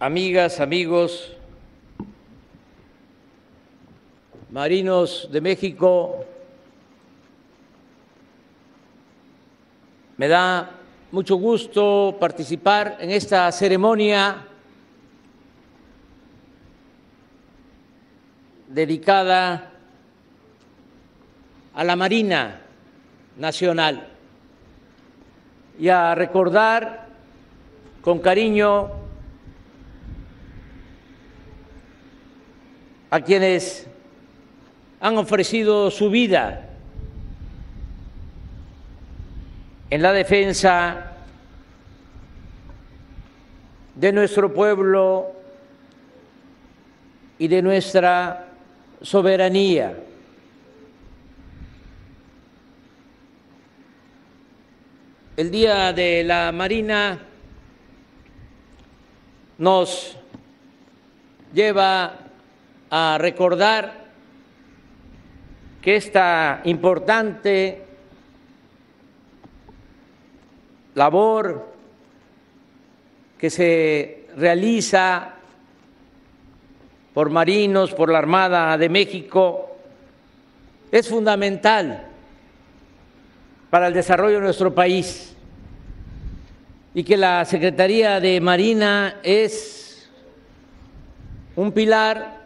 amigas, amigos, marinos de México, me da mucho gusto participar en esta ceremonia dedicada a la Marina Nacional. Y a recordar con cariño a quienes han ofrecido su vida en la defensa de nuestro pueblo y de nuestra soberanía. El Día de la Marina nos lleva a recordar que esta importante labor que se realiza por marinos, por la Armada de México, es fundamental para el desarrollo de nuestro país y que la Secretaría de Marina es un pilar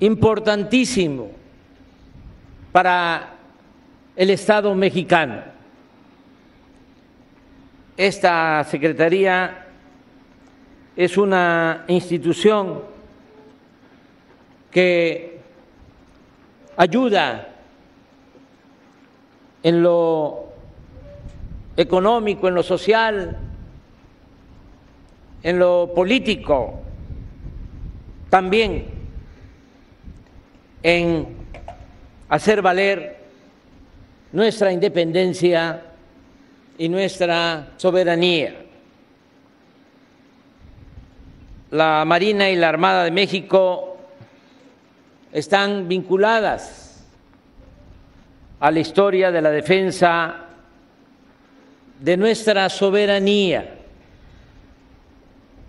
importantísimo para el Estado mexicano. Esta Secretaría es una institución que ayuda en lo económico, en lo social, en lo político, también en hacer valer nuestra independencia y nuestra soberanía. La Marina y la Armada de México están vinculadas a la historia de la defensa de nuestra soberanía.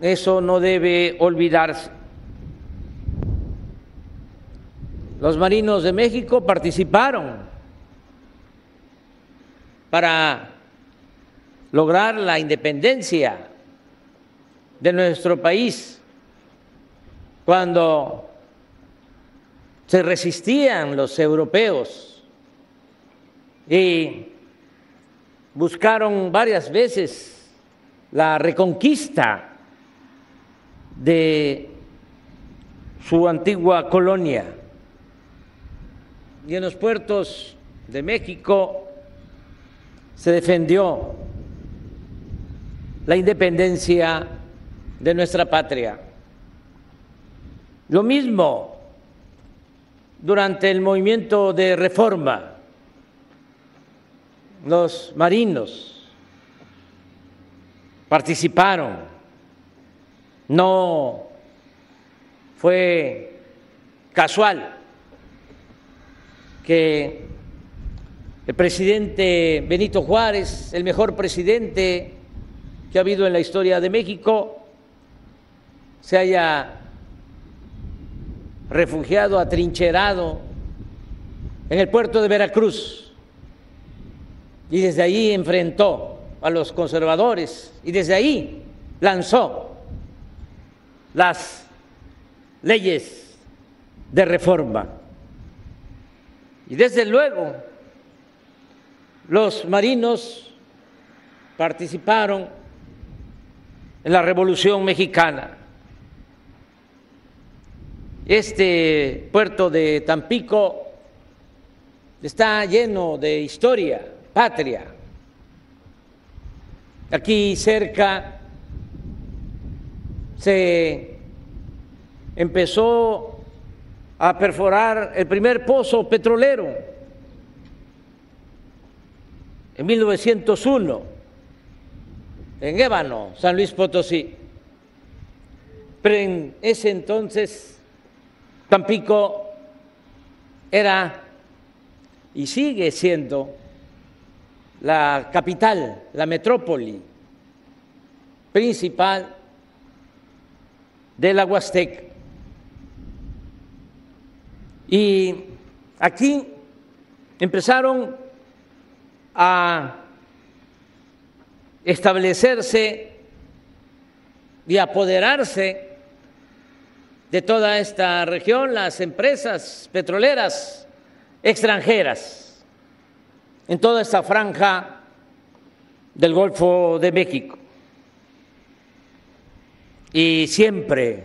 Eso no debe olvidarse. Los marinos de México participaron para lograr la independencia de nuestro país cuando se resistían los europeos y buscaron varias veces la reconquista de su antigua colonia. Y en los puertos de México se defendió la independencia de nuestra patria. Lo mismo durante el movimiento de reforma, los marinos participaron, no fue casual que el presidente Benito Juárez, el mejor presidente que ha habido en la historia de México, se haya refugiado, atrincherado en el puerto de Veracruz y desde ahí enfrentó a los conservadores y desde ahí lanzó las leyes de reforma. Y desde luego los marinos participaron en la Revolución Mexicana este puerto de Tampico está lleno de historia, patria. Aquí cerca se empezó a perforar el primer pozo petrolero en 1901 en Ébano, San Luis Potosí. Pero en ese entonces Tampico era y sigue siendo la capital, la metrópoli principal de la Huastec. Y aquí empezaron a establecerse y apoderarse de toda esta región las empresas petroleras extranjeras en toda esta franja del Golfo de México. Y siempre,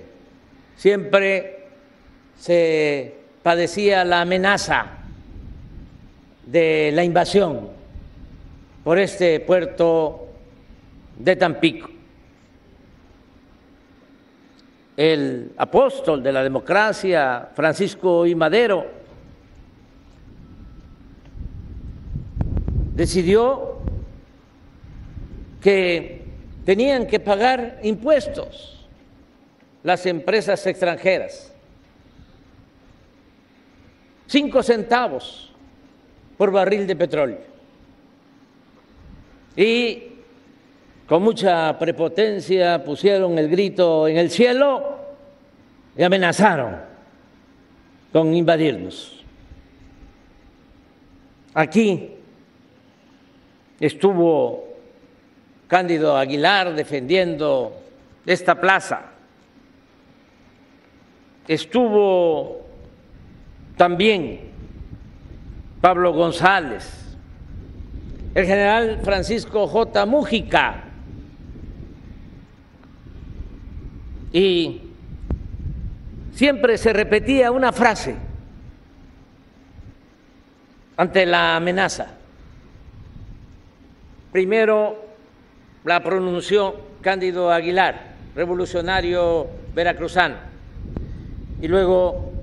siempre se padecía la amenaza de la invasión por este puerto de Tampico. El apóstol de la democracia, Francisco I. Madero, decidió que tenían que pagar impuestos las empresas extranjeras, cinco centavos por barril de petróleo y con mucha prepotencia pusieron el grito en el cielo y amenazaron con invadirnos. Aquí estuvo Cándido Aguilar defendiendo esta plaza. Estuvo también Pablo González el general Francisco J. Mújica. Y siempre se repetía una frase ante la amenaza. Primero la pronunció Cándido Aguilar, revolucionario veracruzano, y luego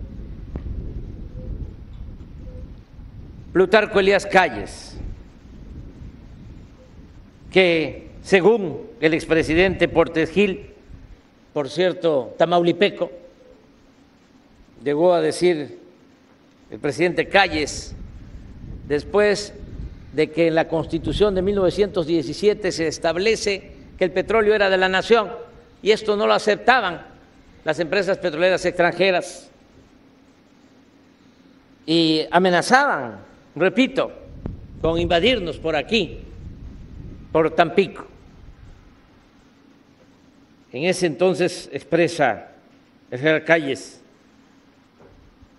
Plutarco Elías Calles que según el expresidente Portes Gil, por cierto, tamaulipeco, llegó a decir el presidente Calles, después de que en la Constitución de 1917 se establece que el petróleo era de la nación y esto no lo aceptaban las empresas petroleras extranjeras y amenazaban, repito, con invadirnos por aquí por Tampico. En ese entonces expresa el general Calles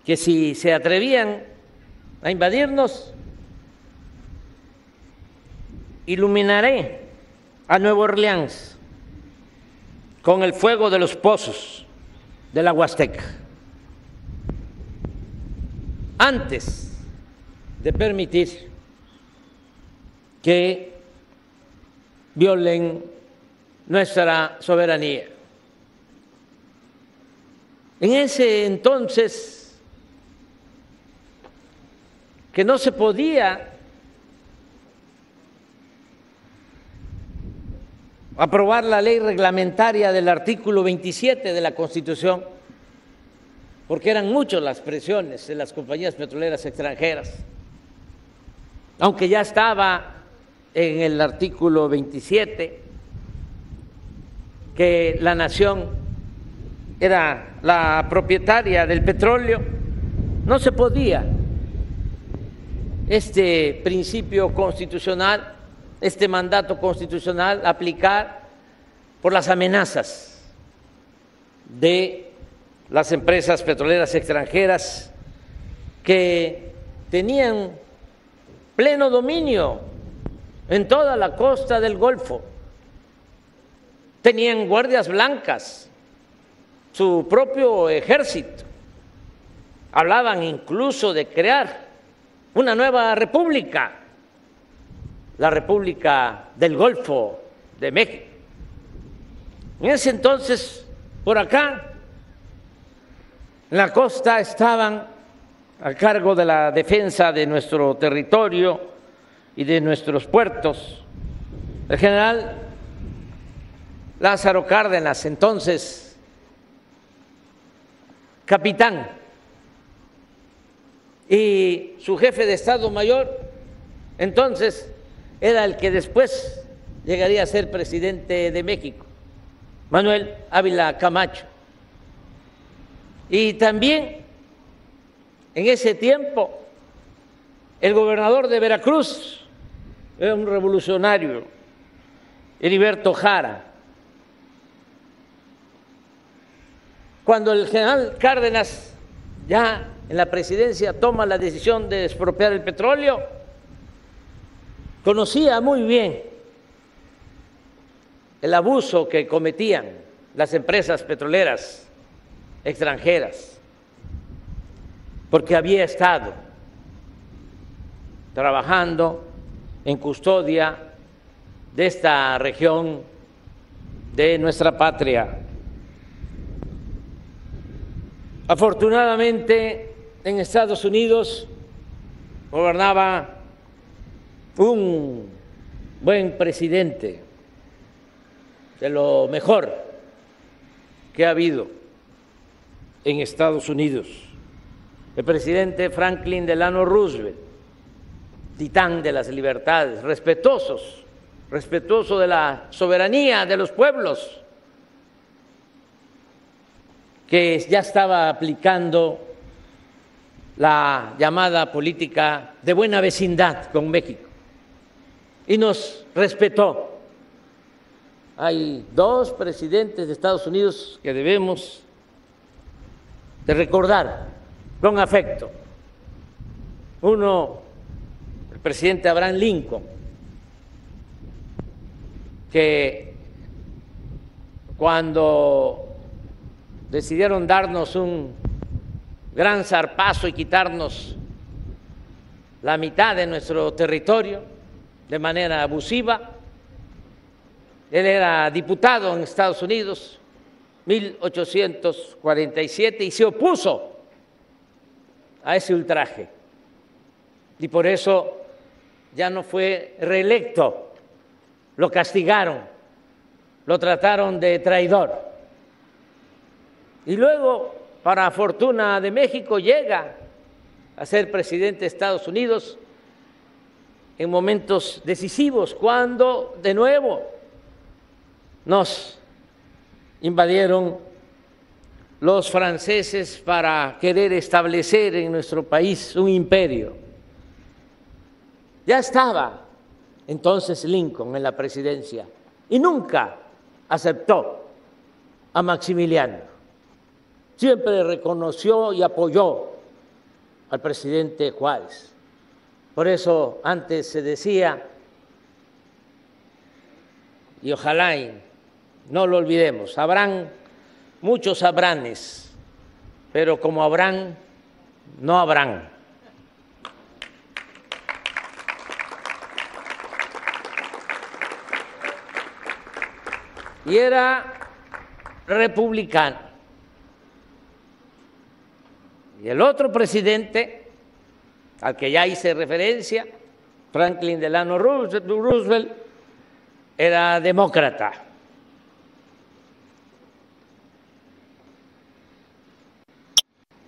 que si se atrevían a invadirnos, iluminaré a Nueva Orleans con el fuego de los pozos de la Huasteca. Antes de permitir que violen nuestra soberanía. En ese entonces, que no se podía aprobar la ley reglamentaria del artículo 27 de la Constitución, porque eran muchas las presiones de las compañías petroleras extranjeras, aunque ya estaba en el artículo 27 que la nación era la propietaria del petróleo, no se podía. Este principio constitucional, este mandato constitucional aplicar por las amenazas de las empresas petroleras extranjeras que tenían pleno dominio en toda la costa del Golfo. Tenían guardias blancas, su propio ejército. Hablaban incluso de crear una nueva república, la República del Golfo de México. En ese entonces, por acá, en la costa estaban a cargo de la defensa de nuestro territorio y de nuestros puertos. El general Lázaro Cárdenas, entonces capitán, y su jefe de Estado Mayor, entonces era el que después llegaría a ser presidente de México, Manuel Ávila Camacho. Y también en ese tiempo el gobernador de Veracruz era un revolucionario, Heriberto Jara. Cuando el general Cárdenas ya en la presidencia toma la decisión de expropiar el petróleo, conocía muy bien el abuso que cometían las empresas petroleras extranjeras, porque había estado trabajando en custodia de esta región de nuestra patria. Afortunadamente, en Estados Unidos gobernaba un buen presidente, de lo mejor que ha habido en Estados Unidos, el presidente Franklin Delano Roosevelt, titán de las libertades, respetuosos, respetuoso de la soberanía de los pueblos, que ya estaba aplicando la llamada política de buena vecindad con México y nos respetó. Hay dos presidentes de Estados Unidos que debemos de recordar con afecto. Uno, el presidente Abraham Lincoln, que cuando decidieron darnos un gran zarpazo y quitarnos la mitad de nuestro territorio de manera abusiva. Él era diputado en Estados Unidos, 1847, y se opuso a ese ultraje. Y por eso ya no fue reelecto, lo castigaron, lo trataron de traidor. Y luego para fortuna de México, llega a ser presidente de Estados Unidos en momentos decisivos, cuando de nuevo nos invadieron los franceses para querer establecer en nuestro país un imperio. Ya estaba entonces Lincoln en la presidencia y nunca aceptó a Maximiliano siempre reconoció y apoyó al presidente Juárez. Por eso antes se decía, y ojalá no lo olvidemos, habrán muchos habranes, pero como habrán, no habrán. Y era republicano. Y el otro presidente, al que ya hice referencia, Franklin Delano Roosevelt, era demócrata.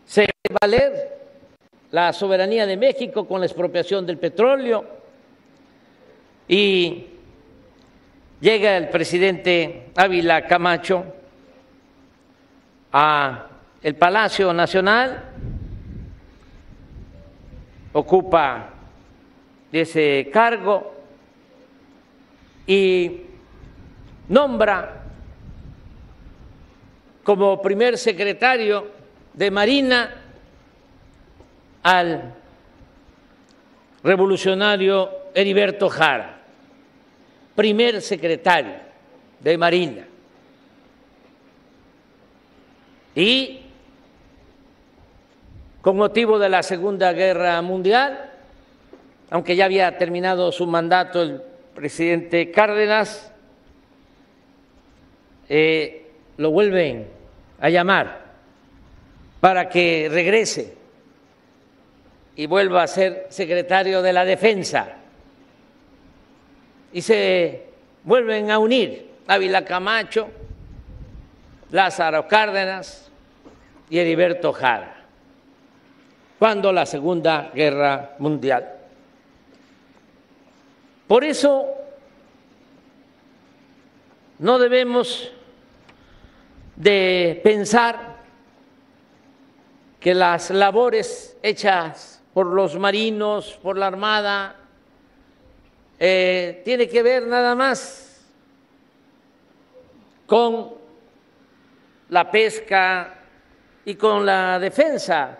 Se valer la soberanía de México con la expropiación del petróleo. Y llega el presidente Ávila Camacho a el Palacio Nacional ocupa ese cargo y nombra como primer secretario de Marina al revolucionario Heriberto Jara, primer secretario de Marina. Y con motivo de la Segunda Guerra Mundial, aunque ya había terminado su mandato el presidente Cárdenas, eh, lo vuelven a llamar para que regrese y vuelva a ser secretario de la Defensa. Y se vuelven a unir Ávila Camacho, Lázaro Cárdenas y Heriberto Jara cuando la Segunda Guerra Mundial. Por eso no debemos de pensar que las labores hechas por los marinos, por la Armada, eh, tiene que ver nada más con la pesca y con la defensa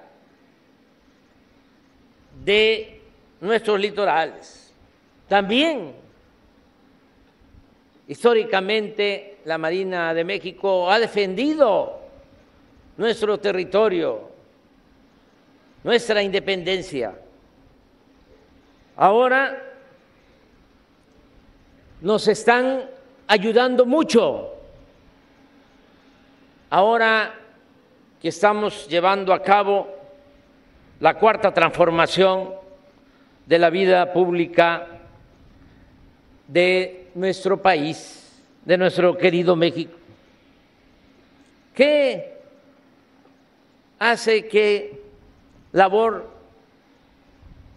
de nuestros litorales. También, históricamente, la Marina de México ha defendido nuestro territorio, nuestra independencia. Ahora nos están ayudando mucho. Ahora que estamos llevando a cabo la cuarta transformación de la vida pública de nuestro país, de nuestro querido México. ¿Qué hace que labor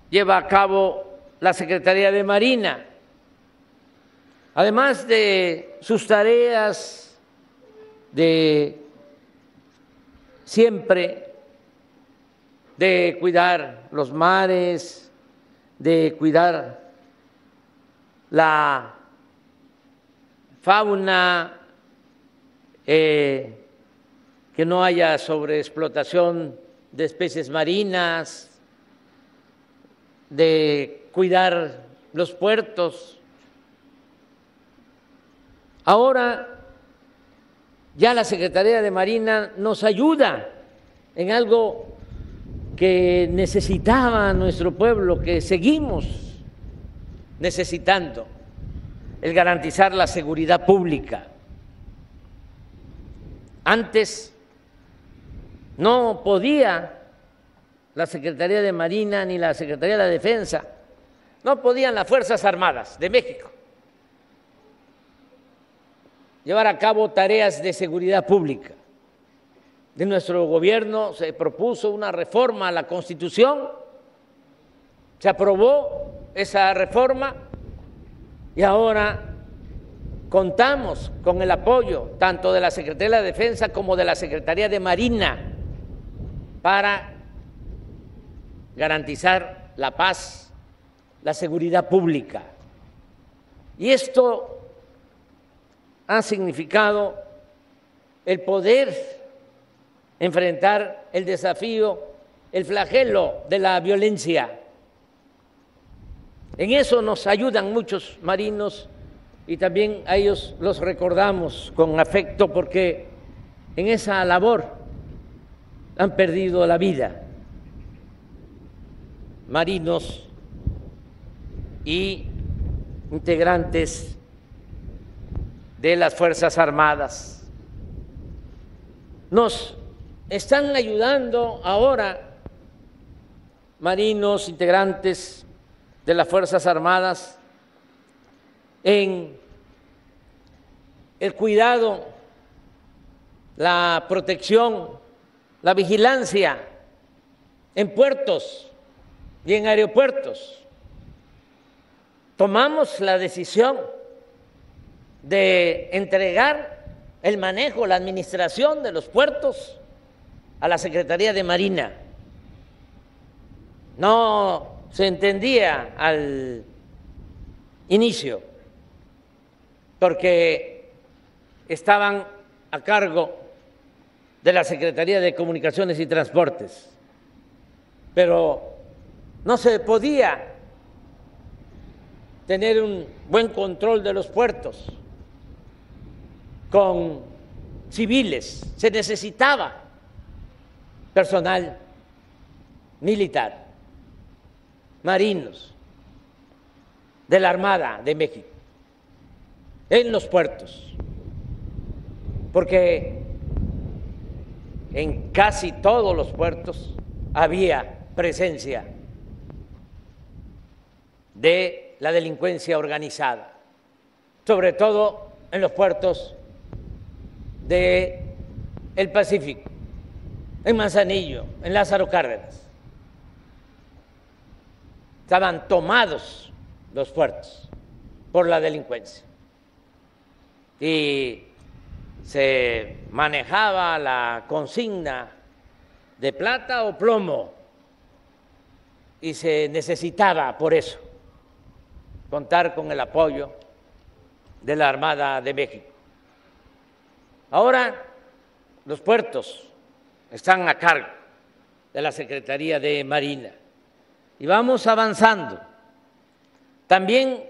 lleva a cabo la Secretaría de Marina? Además de sus tareas de siempre de cuidar los mares, de cuidar la fauna, eh, que no haya sobreexplotación de especies marinas, de cuidar los puertos. Ahora ya la Secretaría de Marina nos ayuda en algo que necesitaba nuestro pueblo, que seguimos necesitando, el garantizar la seguridad pública. Antes no podía la Secretaría de Marina ni la Secretaría de Defensa, no podían las Fuerzas Armadas de México llevar a cabo tareas de seguridad pública. De nuestro gobierno se propuso una reforma a la Constitución, se aprobó esa reforma y ahora contamos con el apoyo tanto de la Secretaría de la Defensa como de la Secretaría de Marina para garantizar la paz, la seguridad pública. Y esto ha significado el poder enfrentar el desafío, el flagelo de la violencia. En eso nos ayudan muchos marinos y también a ellos los recordamos con afecto porque en esa labor han perdido la vida marinos y integrantes de las Fuerzas Armadas. Nos están ayudando ahora marinos integrantes de las Fuerzas Armadas en el cuidado, la protección, la vigilancia en puertos y en aeropuertos. Tomamos la decisión de entregar el manejo, la administración de los puertos a la Secretaría de Marina. No se entendía al inicio, porque estaban a cargo de la Secretaría de Comunicaciones y Transportes, pero no se podía tener un buen control de los puertos con civiles, se necesitaba personal militar, marinos de la Armada de México, en los puertos, porque en casi todos los puertos había presencia de la delincuencia organizada, sobre todo en los puertos del el Pacífico en Manzanillo, en Lázaro Cárdenas. Estaban tomados los puertos por la delincuencia. Y se manejaba la consigna de plata o plomo y se necesitaba por eso contar con el apoyo de la Armada de México. Ahora los puertos están a cargo de la Secretaría de Marina y vamos avanzando. También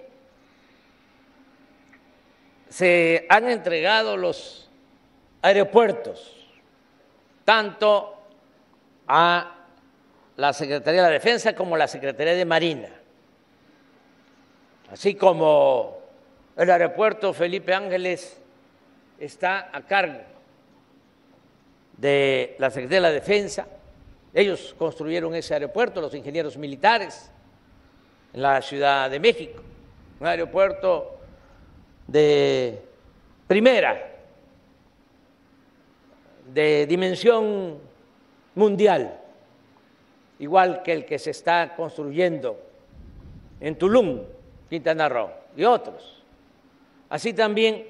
se han entregado los aeropuertos, tanto a la Secretaría de la Defensa como a la Secretaría de Marina, así como el aeropuerto Felipe Ángeles está a cargo de la Secretaría de la Defensa. Ellos construyeron ese aeropuerto, los ingenieros militares, en la Ciudad de México, un aeropuerto de primera, de dimensión mundial, igual que el que se está construyendo en Tulum, Quintana Roo y otros. Así también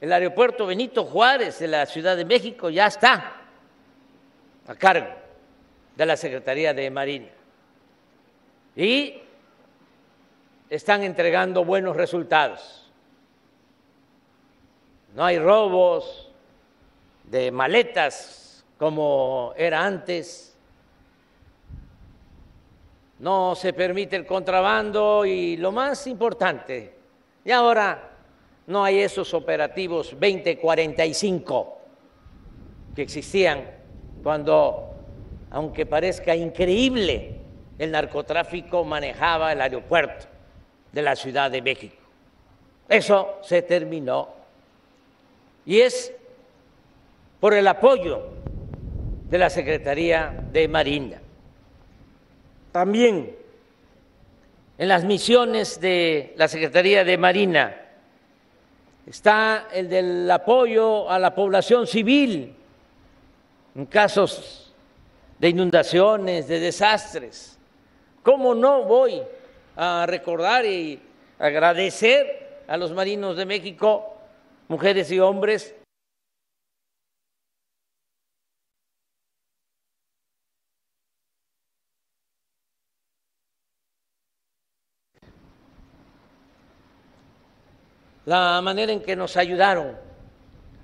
el aeropuerto Benito Juárez de la Ciudad de México ya está a cargo de la Secretaría de Marina. Y están entregando buenos resultados. No hay robos de maletas como era antes. No se permite el contrabando y lo más importante, y ahora no hay esos operativos 2045 que existían cuando, aunque parezca increíble, el narcotráfico manejaba el aeropuerto de la Ciudad de México. Eso se terminó. Y es por el apoyo de la Secretaría de Marina. También en las misiones de la Secretaría de Marina está el del apoyo a la población civil en casos de inundaciones, de desastres. ¿Cómo no voy a recordar y agradecer a los marinos de México, mujeres y hombres, la manera en que nos ayudaron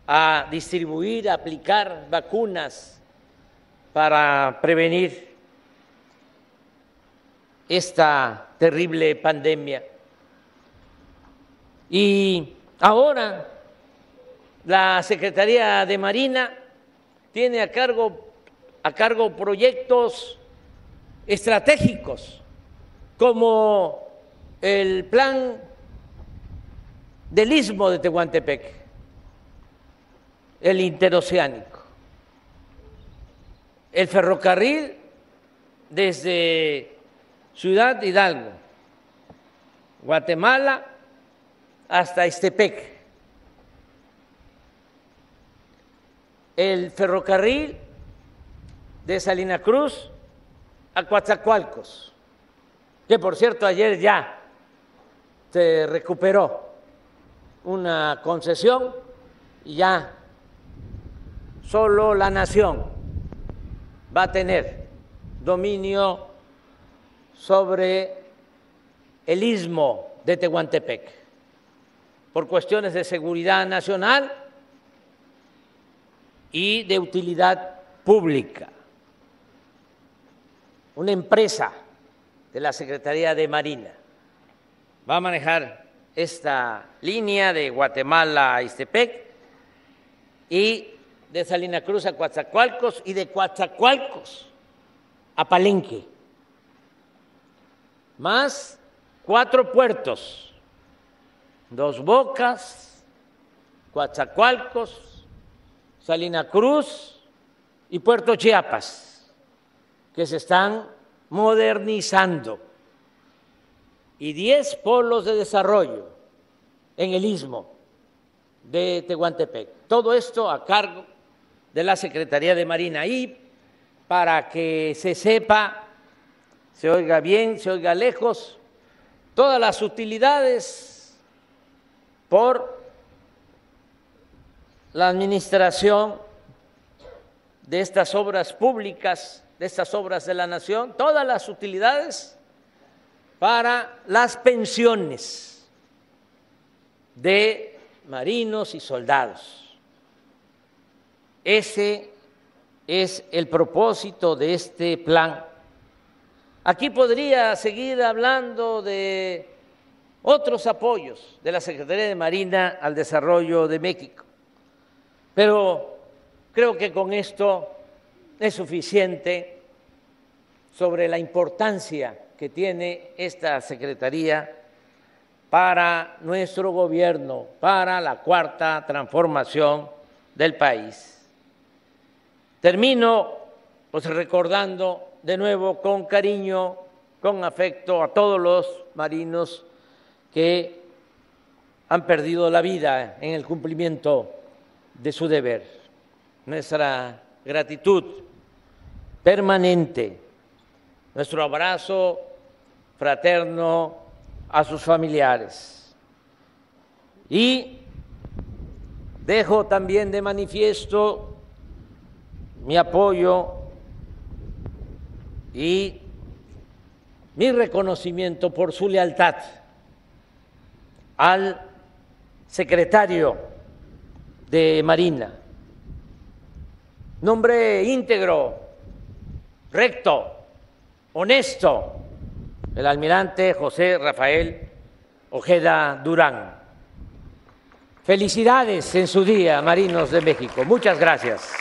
a distribuir, aplicar vacunas para prevenir esta terrible pandemia. Y ahora la Secretaría de Marina tiene a cargo, a cargo proyectos estratégicos como el plan del istmo de Tehuantepec, el interoceánico, el ferrocarril desde Ciudad Hidalgo, Guatemala hasta Estepec, el ferrocarril de Salina Cruz a Coatzacoalcos, que por cierto ayer ya se recuperó una concesión y ya solo la nación va a tener dominio sobre el istmo de Tehuantepec por cuestiones de seguridad nacional y de utilidad pública. Una empresa de la Secretaría de Marina va a manejar esta línea de Guatemala a Istepec y de Salina Cruz a Coatzacoalcos y de Coatzacoalcos a Palenque, más cuatro puertos, Dos Bocas, Coatzacoalcos, Salina Cruz y Puerto Chiapas, que se están modernizando y 10 polos de desarrollo en el istmo de Tehuantepec. Todo esto a cargo de la Secretaría de Marina. Y para que se sepa, se oiga bien, se oiga lejos, todas las utilidades por la administración de estas obras públicas, de estas obras de la nación, todas las utilidades para las pensiones de marinos y soldados. Ese es el propósito de este plan. Aquí podría seguir hablando de otros apoyos de la Secretaría de Marina al desarrollo de México, pero creo que con esto es suficiente sobre la importancia que tiene esta Secretaría para nuestro gobierno, para la cuarta transformación del país. Termino pues recordando de nuevo con cariño, con afecto a todos los marinos que han perdido la vida en el cumplimiento de su deber. Nuestra gratitud permanente, nuestro abrazo fraterno a sus familiares. Y dejo también de manifiesto mi apoyo y mi reconocimiento por su lealtad al secretario de Marina, nombre íntegro, recto, honesto, el almirante José Rafael Ojeda Durán. Felicidades en su día, Marinos de México. Muchas gracias.